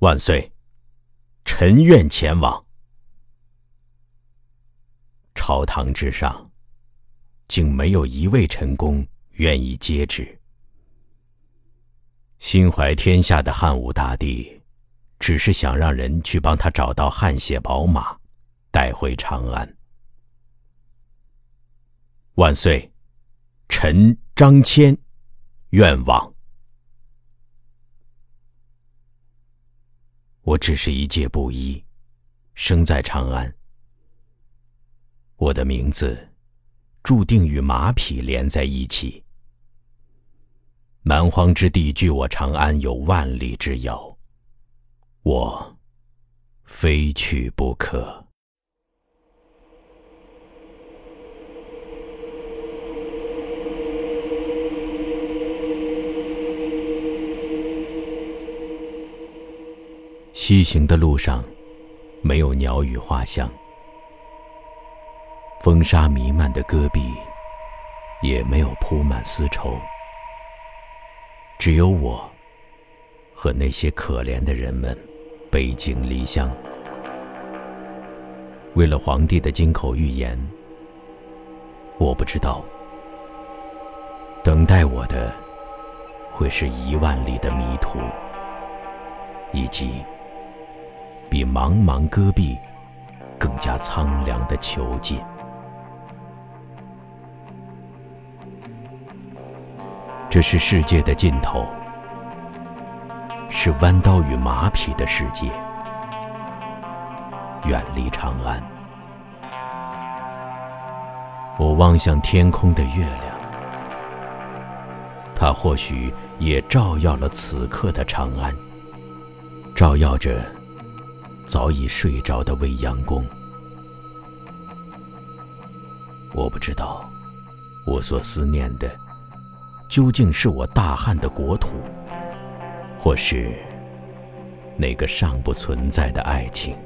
万岁，臣愿前往。朝堂之上，竟没有一位臣工愿意接旨。心怀天下的汉武大帝，只是想让人去帮他找到汗血宝马，带回长安。万岁，臣张骞愿往。我只是一介布衣，生在长安。我的名字注定与马匹连在一起。蛮荒之地距我长安有万里之遥，我非去不可。西行的路上，没有鸟语花香，风沙弥漫的戈壁，也没有铺满丝绸，只有我和那些可怜的人们背井离乡，为了皇帝的金口玉言。我不知道，等待我的会是一万里的迷途，以及。比茫茫戈壁更加苍凉的囚禁。这是世界的尽头，是弯刀与马匹的世界。远离长安，我望向天空的月亮，它或许也照耀了此刻的长安，照耀着。早已睡着的未央宫，我不知道，我所思念的，究竟是我大汉的国土，或是那个尚不存在的爱情？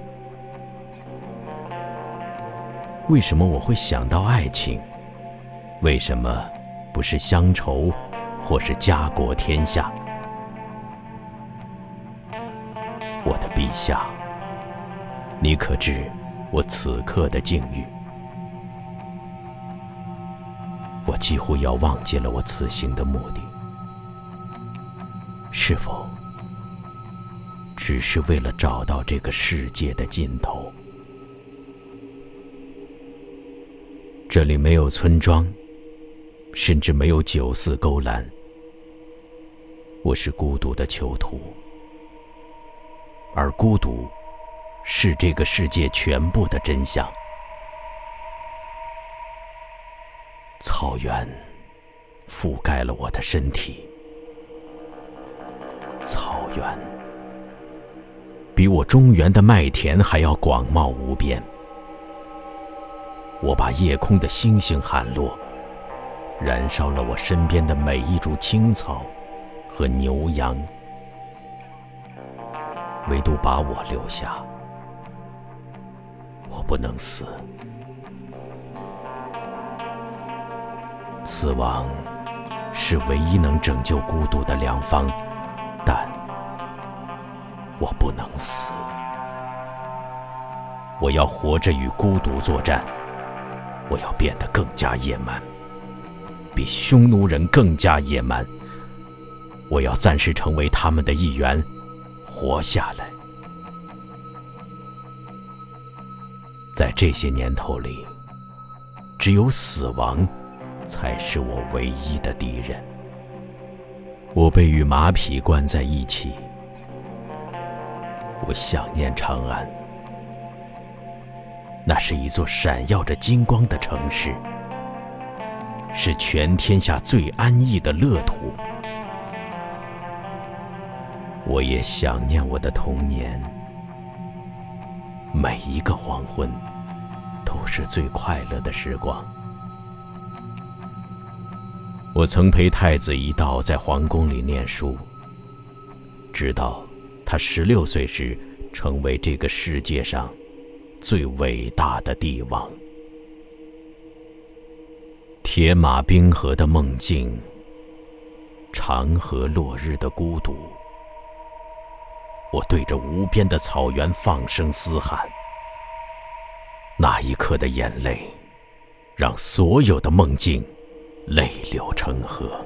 为什么我会想到爱情？为什么不是乡愁，或是家国天下？我的陛下。你可知我此刻的境遇？我几乎要忘记了我此行的目的，是否只是为了找到这个世界的尽头？这里没有村庄，甚至没有酒肆勾栏。我是孤独的囚徒，而孤独。是这个世界全部的真相。草原覆盖了我的身体，草原比我中原的麦田还要广袤无边。我把夜空的星星喊落，燃烧了我身边的每一株青草和牛羊，唯独把我留下。我不能死，死亡是唯一能拯救孤独的良方，但我不能死。我要活着与孤独作战，我要变得更加野蛮，比匈奴人更加野蛮。我要暂时成为他们的一员，活下来。在这些年头里，只有死亡才是我唯一的敌人。我被与马匹关在一起，我想念长安。那是一座闪耀着金光的城市，是全天下最安逸的乐土。我也想念我的童年。每一个黄昏，都是最快乐的时光。我曾陪太子一道在皇宫里念书，直到他十六岁时，成为这个世界上最伟大的帝王。铁马冰河的梦境，长河落日的孤独。我对着无边的草原放声嘶喊。那一刻的眼泪，让所有的梦境泪流成河。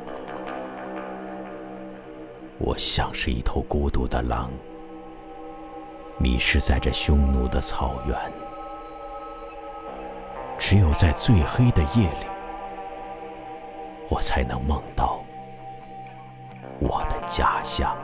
我像是一头孤独的狼，迷失在这匈奴的草原。只有在最黑的夜里，我才能梦到我的家乡。